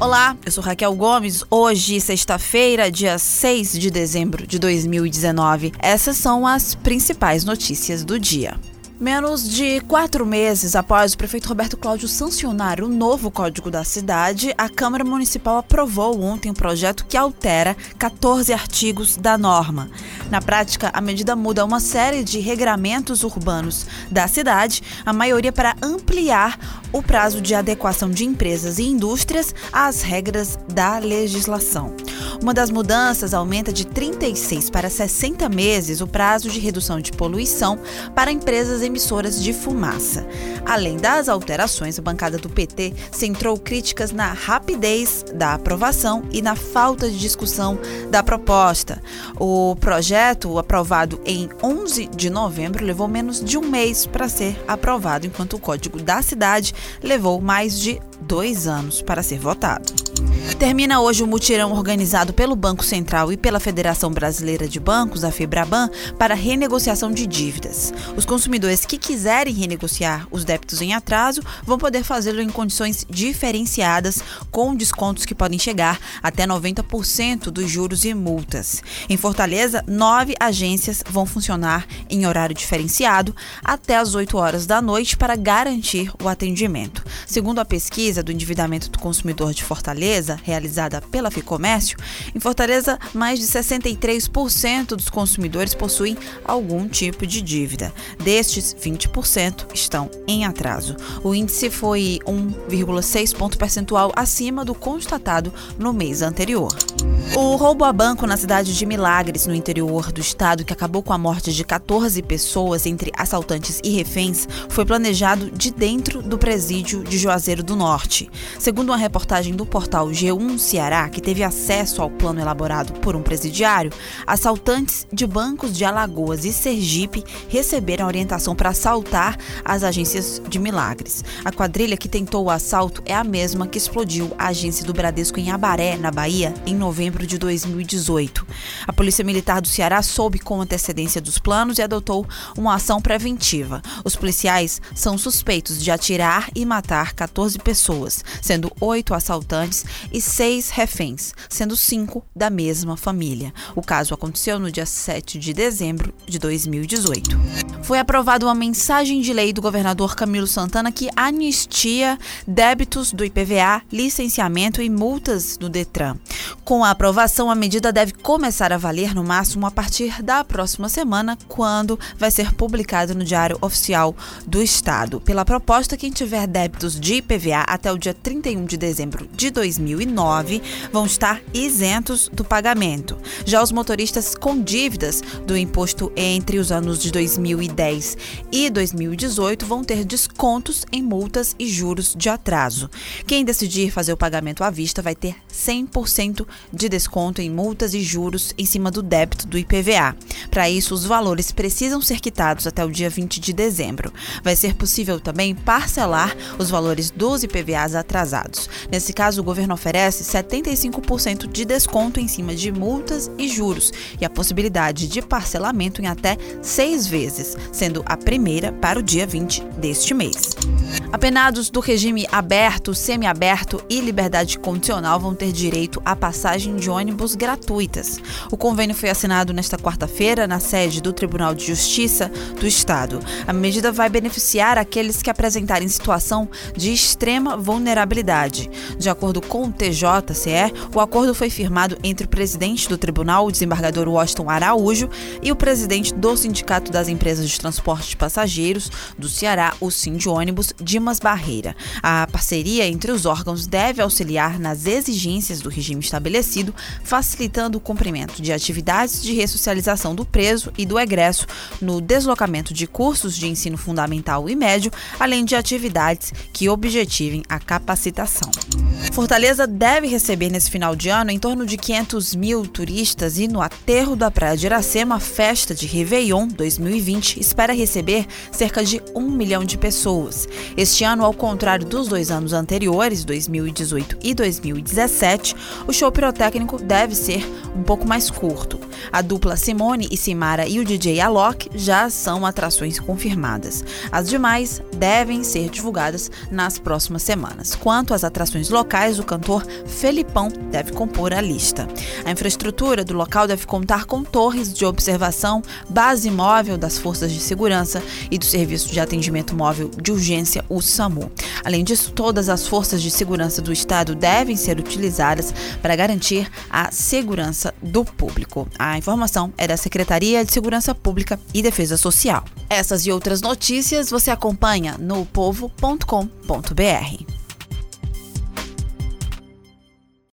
Olá, eu sou Raquel Gomes. Hoje, sexta-feira, dia 6 de dezembro de 2019. Essas são as principais notícias do dia. Menos de quatro meses após o prefeito Roberto Cláudio sancionar o novo Código da Cidade, a Câmara Municipal aprovou ontem um projeto que altera 14 artigos da norma. Na prática, a medida muda uma série de regramentos urbanos da cidade, a maioria para ampliar o prazo de adequação de empresas e indústrias às regras da legislação. Uma das mudanças aumenta de 36 para 60 meses o prazo de redução de poluição para empresas emissoras de fumaça. Além das alterações, a bancada do PT centrou críticas na rapidez da aprovação e na falta de discussão da proposta. O projeto, aprovado em 11 de novembro, levou menos de um mês para ser aprovado, enquanto o Código da Cidade levou mais de dois anos para ser votado. Termina hoje o mutirão organizado pelo Banco Central e pela Federação Brasileira de Bancos, a FEBRABAN, para renegociação de dívidas. Os consumidores que quiserem renegociar os débitos em atraso vão poder fazê-lo em condições diferenciadas, com descontos que podem chegar até 90% dos juros e multas. Em Fortaleza, nove agências vão funcionar em horário diferenciado até as 8 horas da noite para garantir o atendimento. Segundo a pesquisa do endividamento do consumidor de Fortaleza, realizada pela Ficomércio, em Fortaleza, mais de 63% dos consumidores possuem algum tipo de dívida. Destes, 20% estão em atraso. O índice foi 1,6 ponto percentual acima do constatado no mês anterior. O roubo a banco na cidade de Milagres, no interior do estado, que acabou com a morte de 14 pessoas entre assaltantes e reféns, foi planejado de dentro do presídio de Juazeiro do Norte. Segundo uma reportagem do portal G1 Ceará, que teve acesso ao plano elaborado por um presidiário, assaltantes de bancos de Alagoas e Sergipe receberam orientação para assaltar as agências de Milagres. A quadrilha que tentou o assalto é a mesma que explodiu a agência do Bradesco em Abaré, na Bahia, em novembro de 2018. A Polícia Militar do Ceará soube com antecedência dos planos e adotou uma ação preventiva. Os policiais são suspeitos de atirar e matar 14 pessoas, sendo oito assaltantes e seis reféns, sendo cinco da mesma família. O caso aconteceu no dia 7 de dezembro de 2018. Foi aprovada uma mensagem de lei do governador Camilo Santana que anistia débitos do IPVA, licenciamento e multas do Detran. Com a aprovação, a medida deve começar a valer no máximo a partir da próxima semana, quando vai ser publicado no Diário Oficial do Estado. Pela proposta, quem tiver débitos de IPVA até o dia 31 de dezembro de 2009 vão estar isentos do pagamento. Já os motoristas com dívidas do imposto entre os anos de 2010 e 2018 vão ter descontos em multas e juros de atraso. Quem decidir fazer o pagamento à vista vai ter 100% de desconto em multas e juros em cima do débito do IPVA. Para isso, os valores precisam ser quitados até o dia 20 de dezembro. Vai ser possível também parcelar os valores dos IPVAs atrasados. Nesse caso, o governo oferece 75% de desconto em cima de multas e juros e a possibilidade de parcelamento em até seis vezes, sendo a primeira para o dia 20 deste mês. Apenados do regime aberto, semiaberto e liberdade condicional vão ter direito a passagem de ônibus gratuitas. O convênio foi assinado nesta quarta-feira na sede do Tribunal de Justiça do Estado. A medida vai beneficiar aqueles que apresentarem situação de extrema vulnerabilidade. De acordo com o TJCE, o acordo foi firmado entre o presidente do tribunal, o desembargador Washington Araújo, e o presidente do Sindicato das Empresas de Transporte de Passageiros do Ceará, o Sind Ônibus, Dimas Barreira. A parceria entre os órgãos deve auxiliar nas exigências do regime estabelecido, facilitando o cumprimento de atividades de ressocialização do preso e do egresso no deslocamento de cursos de ensino fundamental e médio, além de atividades que objetivem a capacitação. Fortaleza deve receber nesse final de ano em torno de 500 mil turistas e no aterro da Praia de Iracema, a festa de Réveillon 2020 espera receber cerca de um milhão de pessoas. Este ano, ao contrário dos dois anos anteriores, 2018 e 2017, o show pirotécnico deve ser um pouco mais curto. A dupla Simone e Simara e o DJ Alok já são atrações confirmadas. As demais devem ser divulgadas nas próximas semanas. Quanto às atrações locais, o cantor Felipão deve compor a lista. A infraestrutura do local deve contar com torres de observação, base móvel das forças de segurança e do Serviço de Atendimento Móvel de Urgência, o SAMU. Além disso, todas as forças de segurança do Estado devem ser utilizadas para garantir a segurança do público. A informação é da Secretaria de Segurança Pública e Defesa Social. Essas e outras notícias você acompanha no povo.com.br.